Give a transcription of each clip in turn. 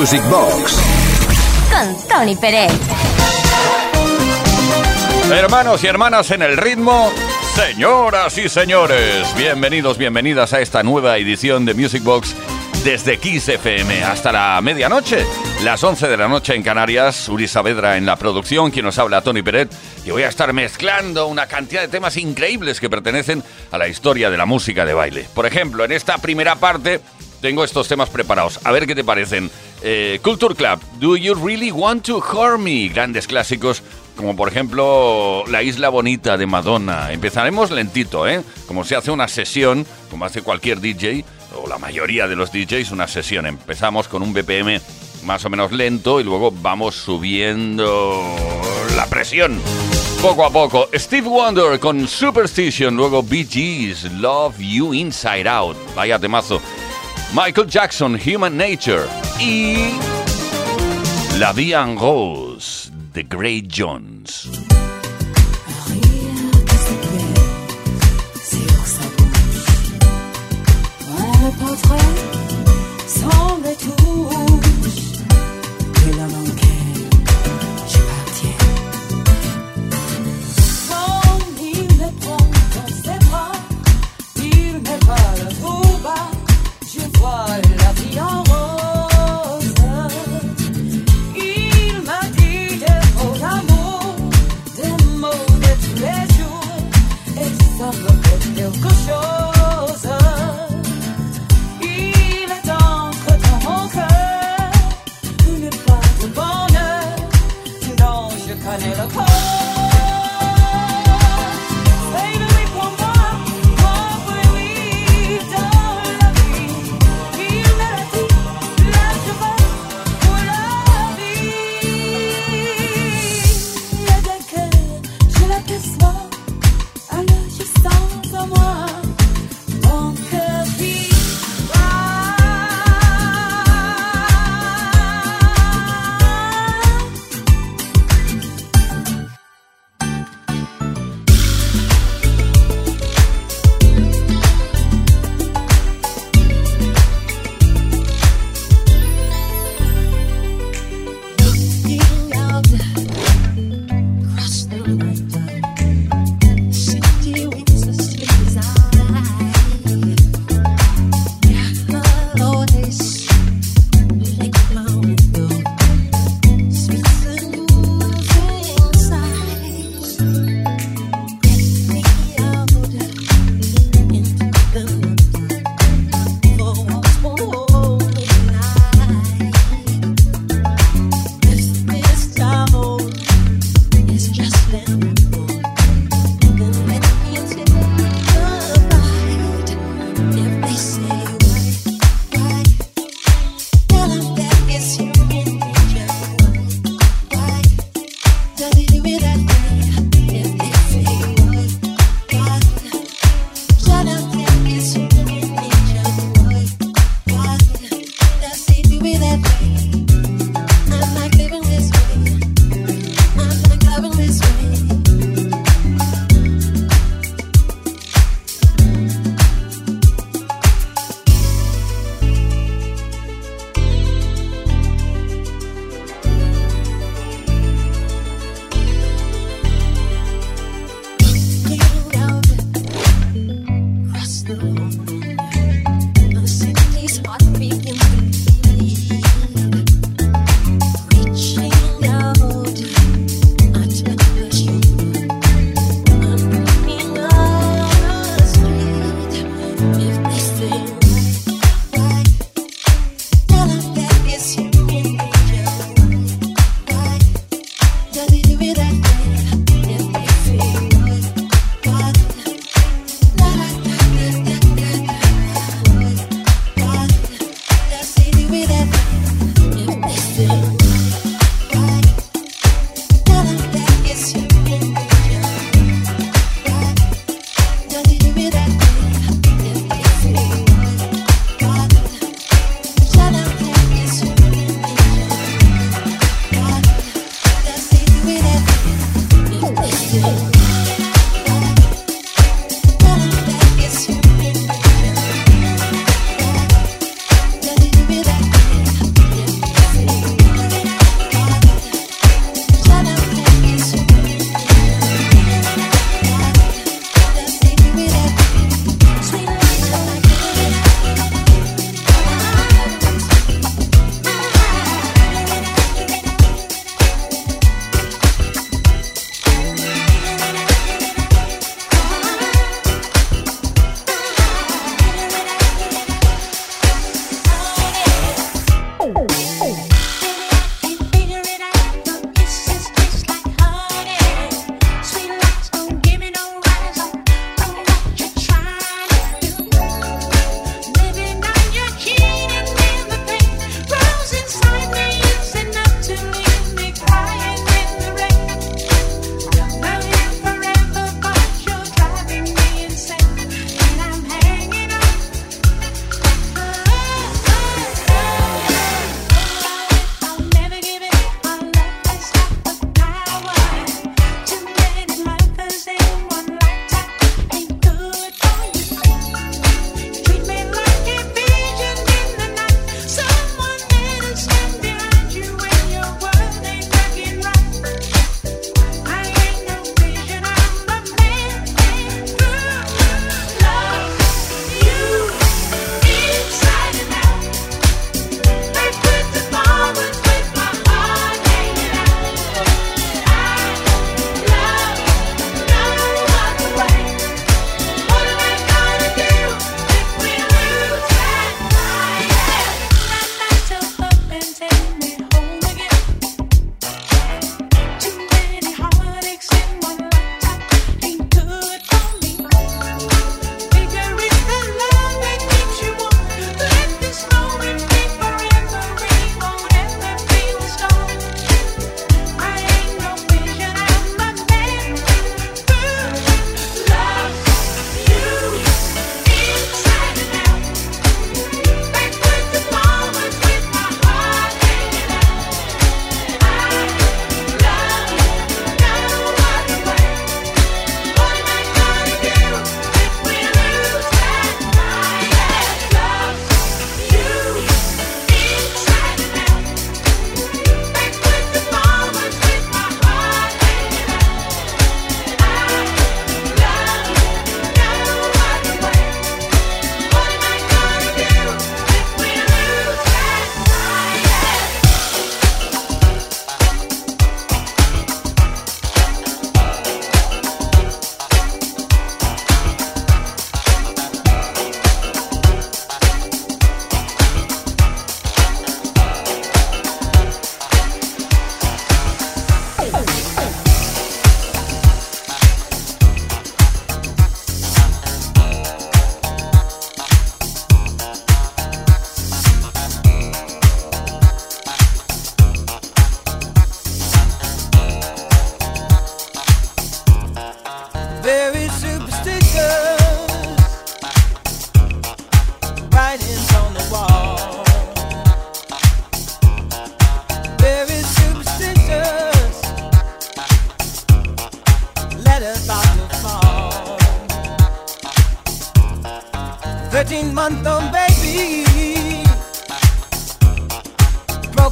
Music Box. Con Tony Pérez. Hermanos y hermanas en el ritmo, señoras y señores, bienvenidos, bienvenidas a esta nueva edición de Music Box desde Kiss FM hasta la medianoche, las 11 de la noche en Canarias, Uri Saavedra en la producción, quien nos habla Tony Peret, y voy a estar mezclando una cantidad de temas increíbles que pertenecen a la historia de la música de baile. Por ejemplo, en esta primera parte tengo estos temas preparados, a ver qué te parecen. Eh, Culture Club, Do You Really Want to Hurt Me? Grandes clásicos como por ejemplo La Isla Bonita de Madonna. Empezaremos lentito, ¿eh? Como se hace una sesión, como hace cualquier DJ, o la mayoría de los DJs, una sesión. Empezamos con un BPM más o menos lento y luego vamos subiendo la presión. Poco a poco, Steve Wonder con Superstition, luego Bee Gees, Love You Inside Out, vaya temazo. Michael Jackson, Human Nature y La Vie en Rose, The Great Jones. le portrait semble touche la be that thing.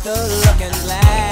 The looking glass.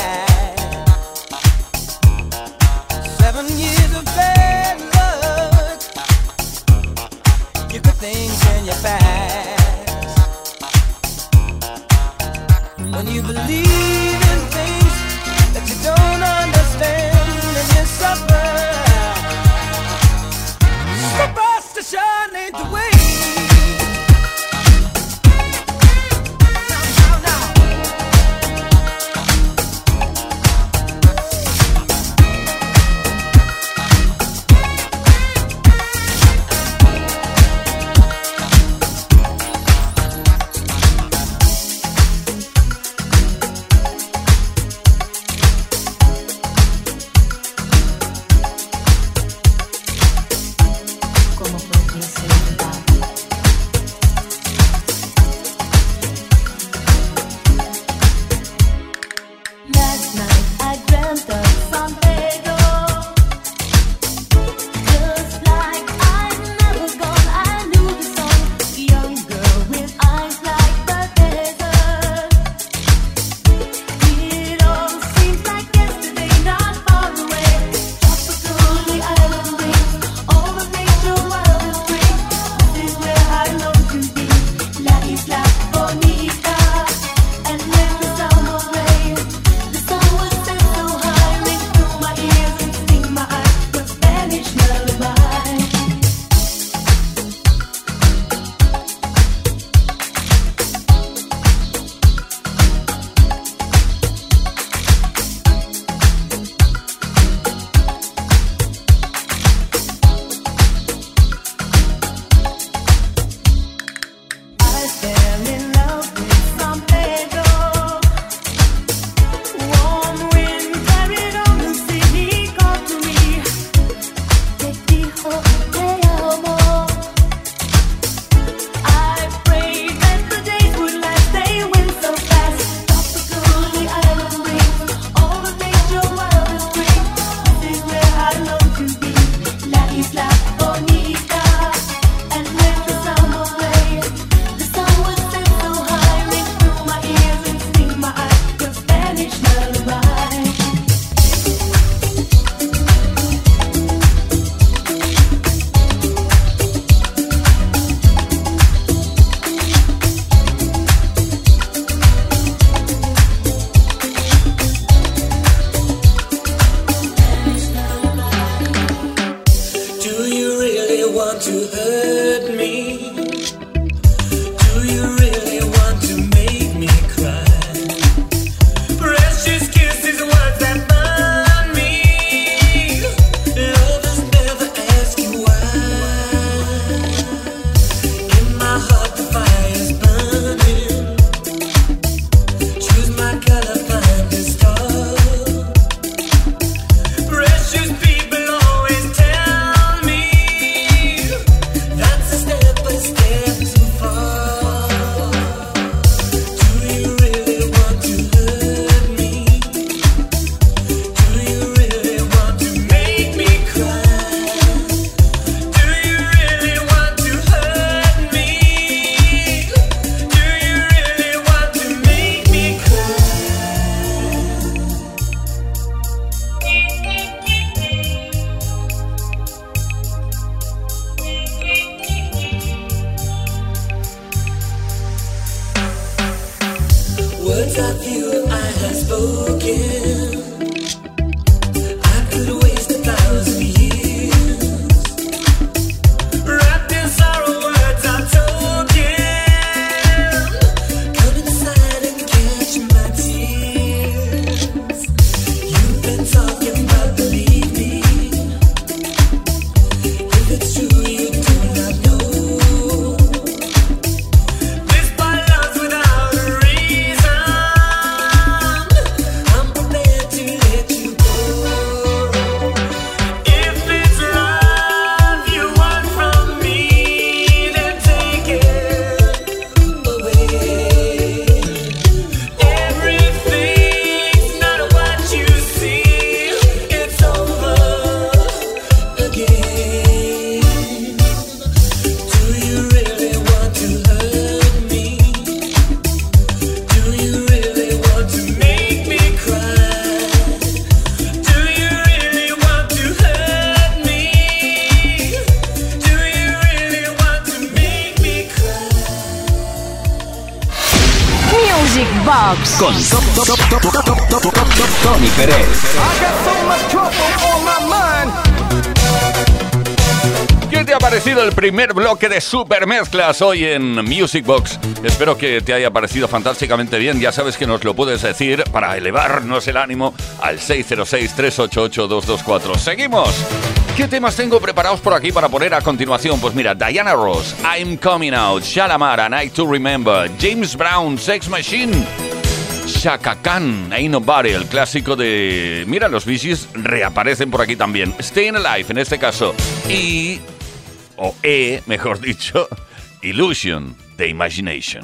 Top- Top- Tony Pérez. ¿Qué te ha parecido el primer bloque de Super Mezclas hoy en Music Box? Espero que te haya parecido fantásticamente bien. Ya sabes que nos lo puedes decir para elevarnos el ánimo al 606-388-224. ¡Seguimos! ¿Qué temas tengo preparados por aquí para poner a continuación? Pues mira, Diana Ross, I'm Coming Out, Shalamar, A Night to Remember, James Brown, Sex Machine, Shaka Khan, Ain't Nobody, el clásico de... Mira, los bichis reaparecen por aquí también. Staying Alive en este caso. Y... O E, mejor dicho, Illusion, The Imagination.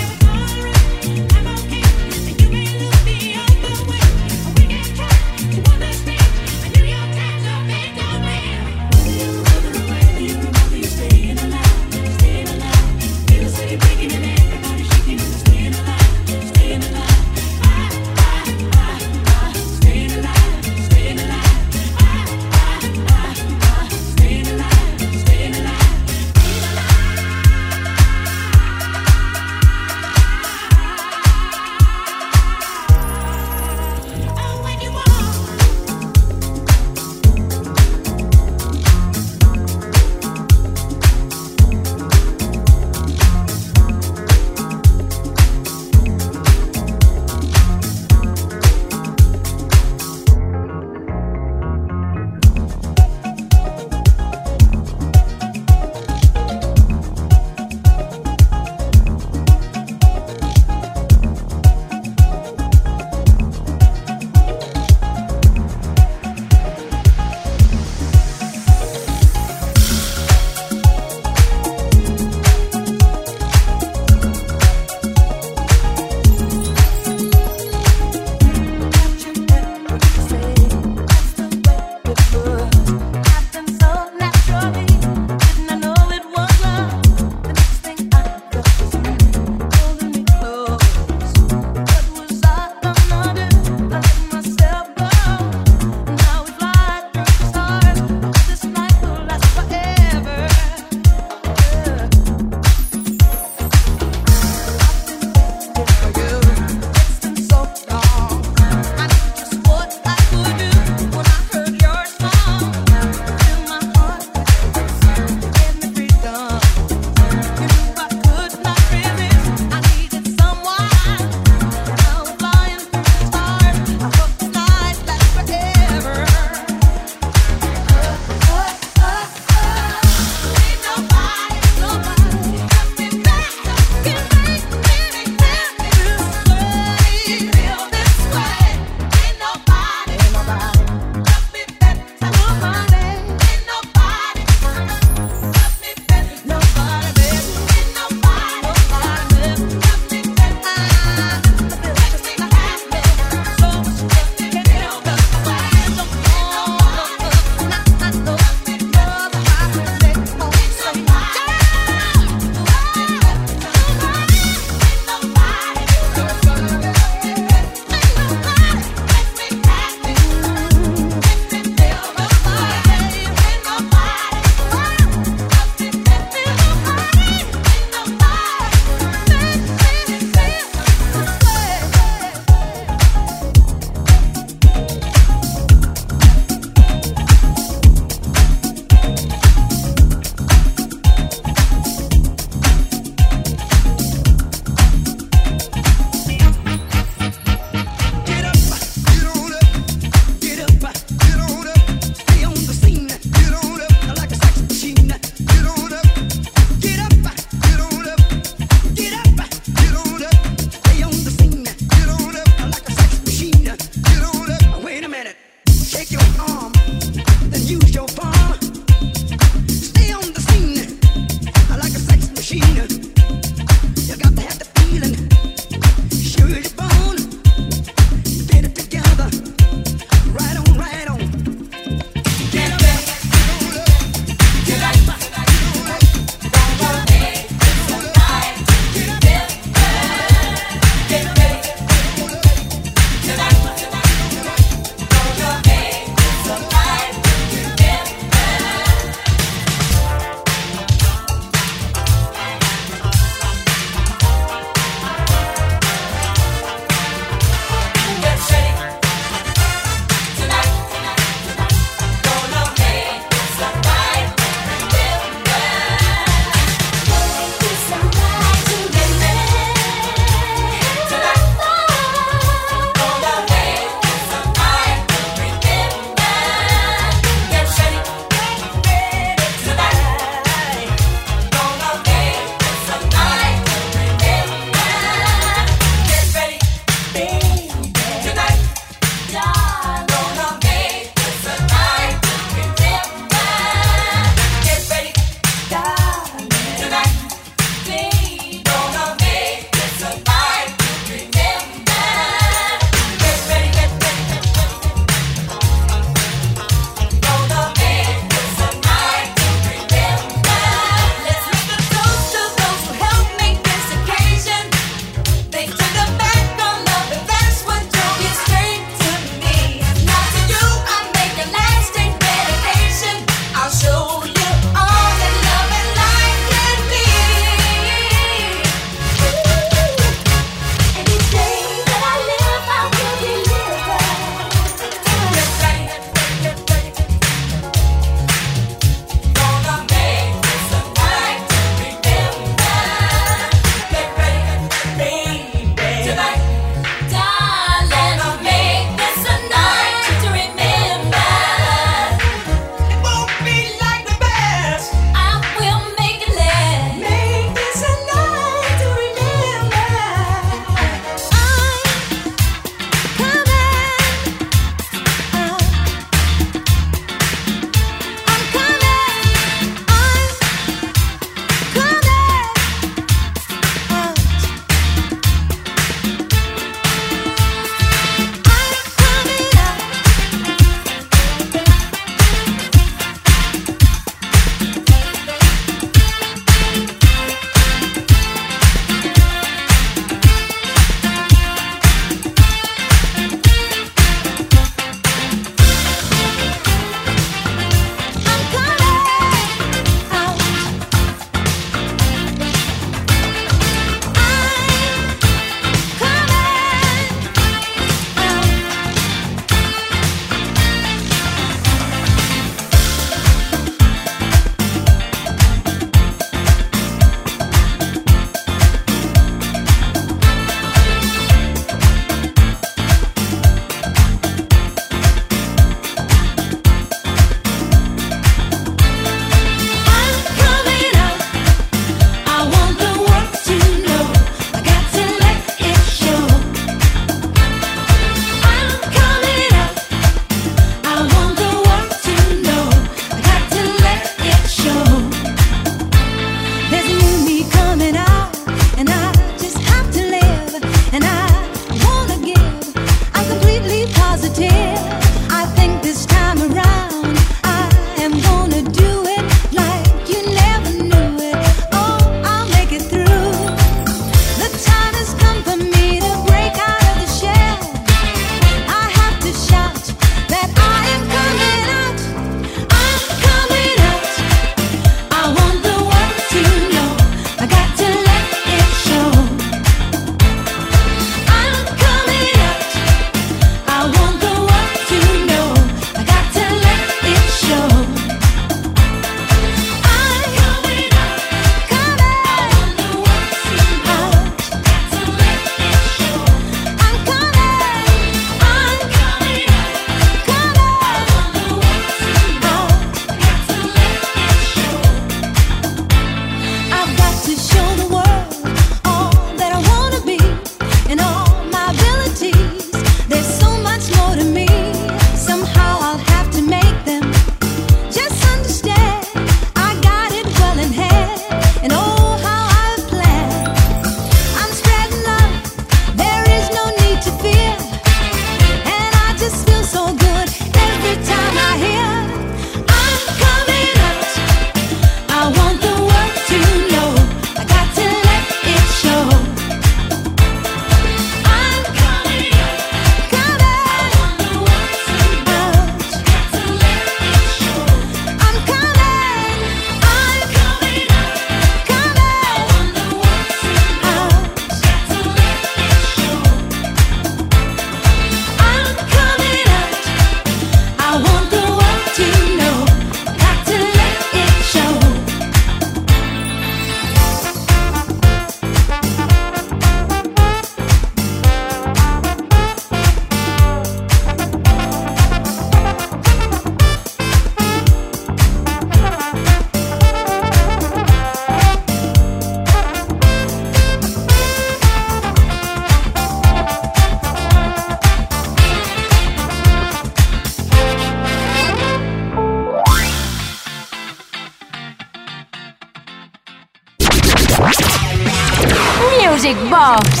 Music Box.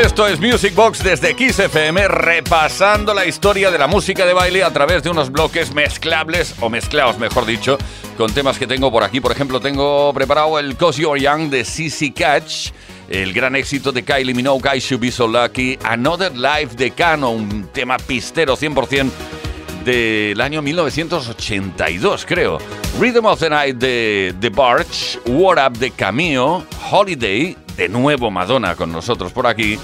Esto es Music Box desde Kiss FM, repasando la historia de la música de baile a través de unos bloques mezclables, o mezclados mejor dicho, con temas que tengo por aquí. Por ejemplo, tengo preparado el Cause You're Young de CC Catch, el gran éxito de Kylie Minogue, I Should Be So Lucky, Another Life de Kano, un tema pistero 100% del año 1982, creo. Rhythm of the Night de The Barge, What Up de Cameo, Holiday, de nuevo Madonna con nosotros por aquí,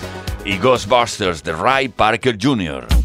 y Ghostbusters de Ray Parker Jr.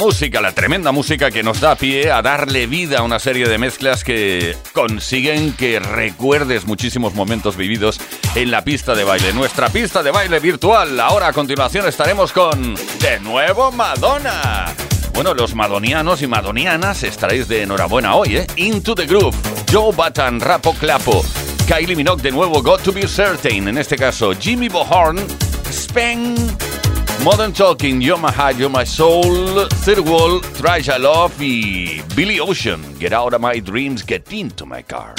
música, la tremenda música que nos da pie a darle vida a una serie de mezclas que consiguen que recuerdes muchísimos momentos vividos en la pista de baile, nuestra pista de baile virtual. Ahora a continuación estaremos con de nuevo Madonna. Bueno, los madonianos y madonianas estaréis de enhorabuena hoy, ¿eh? Into the Groove, Joe Batan, Rapo Clapo, Kylie Minogue de nuevo, Got to Be Certain, en este caso Jimmy Bohorn, Spen Modern Talking, You're My Heart, You're My Soul, Third Wall, Trash Love y Billy Ocean, Get Out of My Dreams, Get Into My Car.